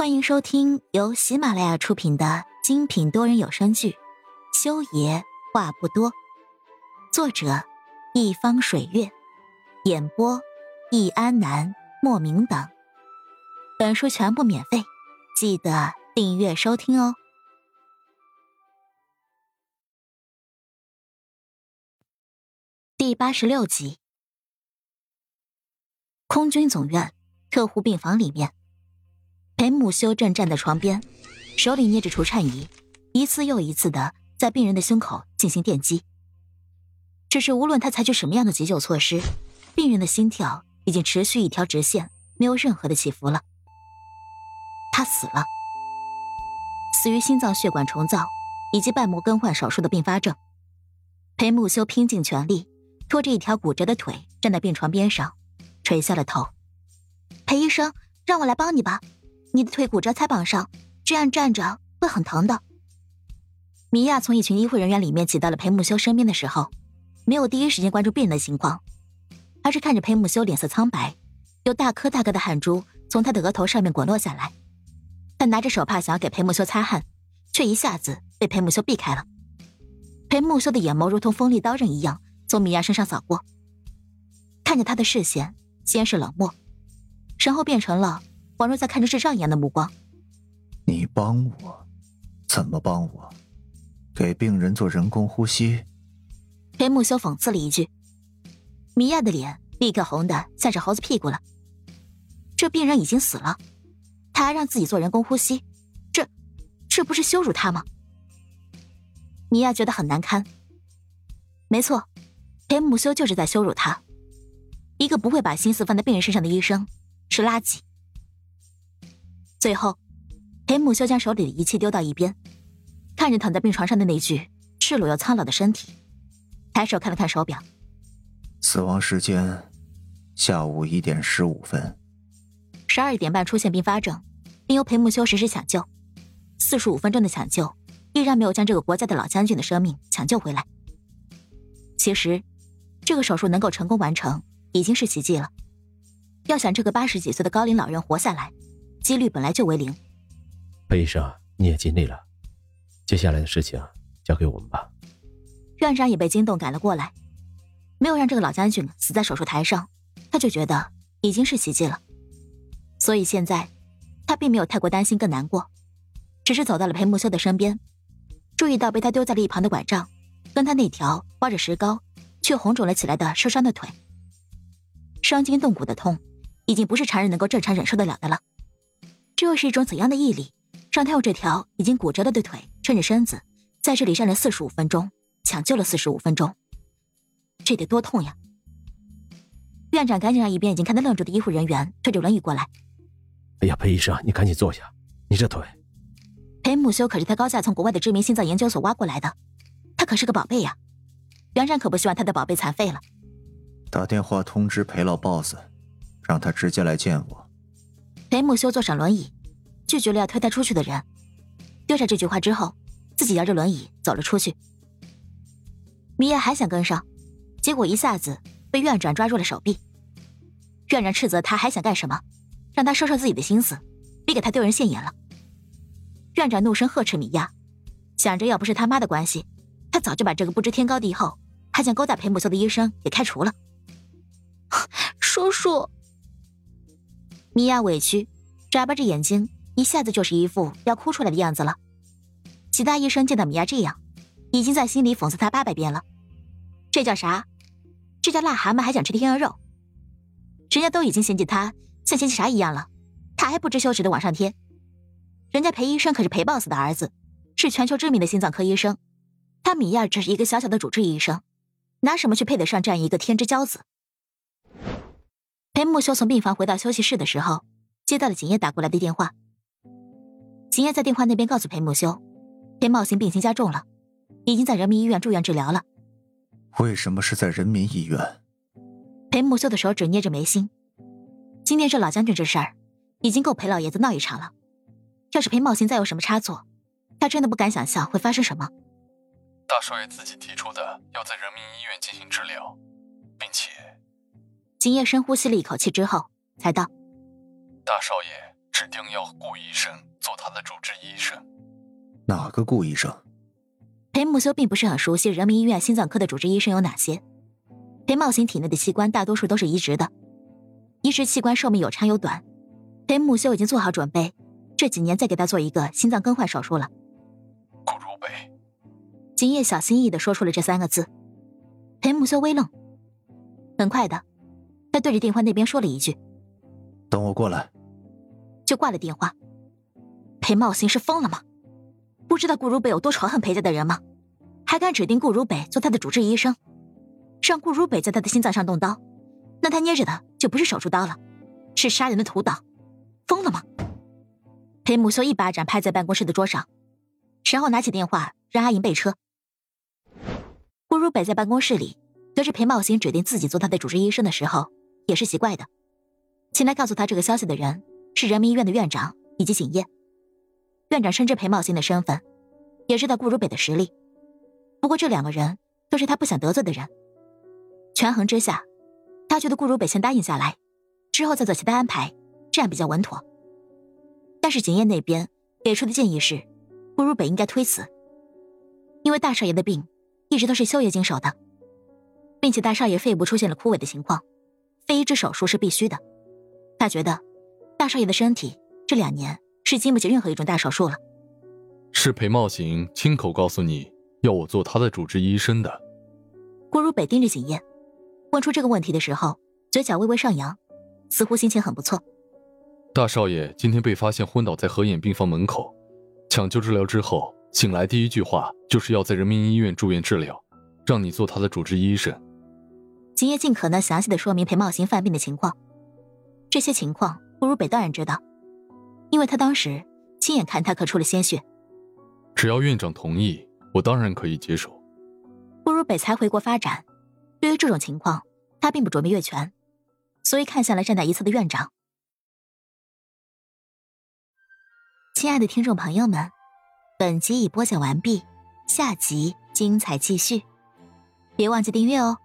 欢迎收听由喜马拉雅出品的精品多人有声剧《修爷话不多》，作者：一方水月，演播：易安南、莫名等。本书全部免费，记得订阅收听哦。第八十六集，空军总院特护病房里面。裴木修正站在床边，手里捏着除颤仪，一次又一次的在病人的胸口进行电击。只是无论他采取什么样的急救措施，病人的心跳已经持续一条直线，没有任何的起伏了。他死了，死于心脏血管重造以及瓣膜更换手术的并发症。裴木修拼尽全力，拖着一条骨折的腿站在病床边上，垂下了头。裴医生，让我来帮你吧。你的腿骨折在膀上，这样站着会很疼的。米娅从一群医护人员里面挤到了裴木修身边的时候，没有第一时间关注病人的情况，而是看着裴木修脸色苍白，有大颗大颗的汗珠从他的额头上面滚落下来。他拿着手帕想要给裴木修擦汗，却一下子被裴木修避开了。裴木修的眼眸如同锋利刀刃一样从米娅身上扫过，看着他的视线先是冷漠，然后变成了。宛若在看着智障一样的目光。你帮我？怎么帮我？给病人做人工呼吸？裴木修讽刺了一句。米娅的脸立刻红的像是猴子屁股了。这病人已经死了，他还让自己做人工呼吸，这，这不是羞辱他吗？米娅觉得很难堪。没错，裴木修就是在羞辱他。一个不会把心思放在病人身上的医生，是垃圾。最后，裴木修将手里的仪器丢到一边，看着躺在病床上的那具赤裸又苍老的身体，抬手看了看手表，死亡时间下午一点十五分，十二点半出现并发症，并由裴木修实施抢救，四十五分钟的抢救依然没有将这个国家的老将军的生命抢救回来。其实，这个手术能够成功完成已经是奇迹了。要想这个八十几岁的高龄老人活下来，几率本来就为零，裴医生，你也尽力了，接下来的事情交给我们吧。院长也被惊动赶了过来，没有让这个老将军死在手术台上，他就觉得已经是奇迹了。所以现在他并没有太过担心，更难过，只是走到了裴木修的身边，注意到被他丢在了一旁的拐杖，跟他那条挖着石膏却红肿了起来的受伤的腿，伤筋动骨的痛，已经不是常人能够正常忍受得了的了。这又是一种怎样的毅力，让他用这条已经骨折了的腿撑着身子，在这里站了四十五分钟，抢救了四十五分钟，这得多痛呀！院长赶紧让一边已经看得愣住的医护人员推着轮椅过来。哎呀，裴医生，你赶紧坐下，你这腿……裴木修可是他高价从国外的知名心脏研究所挖过来的，他可是个宝贝呀！院长可不希望他的宝贝残废了。打电话通知裴老 boss，让他直接来见我。裴木修坐上轮椅，拒绝了要推他出去的人。丢下这句话之后，自己摇着轮椅走了出去。米娅还想跟上，结果一下子被院长抓住了手臂。院长斥责他还想干什么，让他收收自己的心思，别给他丢人现眼了。院长怒声呵斥米娅，想着要不是他妈的关系，他早就把这个不知天高地厚还想勾搭裴木修的医生给开除了。叔叔。米娅委屈，眨巴着眼睛，一下子就是一副要哭出来的样子了。其他医生见到米娅这样，已经在心里讽刺她八百遍了。这叫啥？这叫癞蛤蟆还想吃天鹅肉？人家都已经嫌弃他像嫌弃啥一样了，他还不知羞耻的往上贴。人家裴医生可是裴 boss 的儿子，是全球知名的心脏科医生，他米娅只是一个小小的主治医生，拿什么去配得上这样一个天之骄子？裴木修从病房回到休息室的时候，接到了景叶打过来的电话。景叶在电话那边告诉裴木修，裴茂兴病情加重了，已经在人民医院住院治疗了。为什么是在人民医院？裴木修的手指捏着眉心。今天这老将军这事儿，已经够裴老爷子闹一场了。要是裴茂兴再有什么差错，他真的不敢想象会发生什么。大少爷自己提出的，要在人民医院进行治疗。景夜深呼吸了一口气之后，才道：“大少爷，指定要顾医生做他的主治医生。哪个顾医生？裴木修并不是很熟悉人民医院心脏科的主治医生有哪些。裴茂行体内的器官大多数都是移植的，移植器官寿命有长有短。裴木修已经做好准备，这几年再给他做一个心脏更换手术了。顾如北，景夜小心翼翼的说出了这三个字。裴木修微愣，很快的，他对着电话那边说了一句：“等我过来。”就挂了电话。裴茂行是疯了吗？不知道顾如北有多仇恨裴家的人吗？还敢指定顾如北做他的主治医生，让顾如北在他的心脏上动刀，那他捏着的就不是手术刀了，是杀人的屠刀。疯了吗？裴母修一巴掌拍在办公室的桌上，然后拿起电话让阿银备车。顾如北在办公室里得知裴茂行指定自己做他的主治医生的时候，也是奇怪的。前来告诉他这个消息的人是人民医院的院长以及景业。院长深知裴茂行的身份，也知道顾如北的实力。不过这两个人都是他不想得罪的人。权衡之下，他觉得顾如北先答应下来，之后再做其他安排，这样比较稳妥。但是景业那边给出的建议是，顾如北应该推辞，因为大少爷的病。一直都是修爷经手的，并且大少爷肺部出现了枯萎的情况，肺移植手术是必须的。他觉得大少爷的身体这两年是经不起任何一种大手术了。是裴茂行亲口告诉你要我做他的主治医生的。郭如北盯着景烨，问出这个问题的时候，嘴角微微上扬，似乎心情很不错。大少爷今天被发现昏倒在合眼病房门口，抢救治疗之后。醒来第一句话就是要在人民医院住院治疗，让你做他的主治医生。景业尽可能详细的说明裴茂行犯病的情况，这些情况顾如北当然知道，因为他当时亲眼看他咳出了鲜血。只要院长同意，我当然可以接受。顾如北才回国发展，对于这种情况，他并不准备越权，所以看向了站在一侧的院长。亲爱的听众朋友们。本集已播讲完毕，下集精彩继续，别忘记订阅哦。